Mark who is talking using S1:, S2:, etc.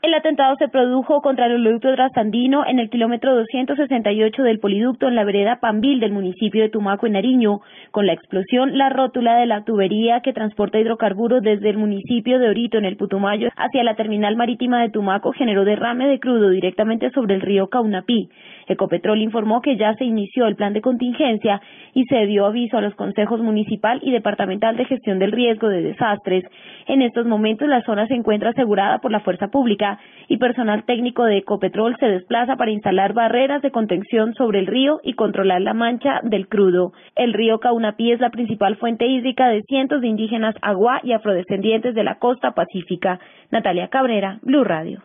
S1: El atentado se produjo contra el oleoducto trasandino en el kilómetro 268 del poliducto en la vereda Pambil del municipio de Tumaco, en Nariño. Con la explosión, la rótula de la tubería que transporta hidrocarburos desde el municipio de Orito, en el Putumayo, hacia la terminal marítima de Tumaco generó derrame de crudo directamente sobre el río Caunapí. Ecopetrol informó que ya se inició el plan de contingencia y se dio aviso a los consejos municipal y departamental de gestión del riesgo de desastres. En estos momentos la zona se encuentra asegurada por la fuerza pública y personal técnico de Ecopetrol se desplaza para instalar barreras de contención sobre el río y controlar la mancha del crudo. El río Caunapí es la principal fuente hídrica de cientos de indígenas agua y afrodescendientes de la costa pacífica. Natalia Cabrera, Blue Radio.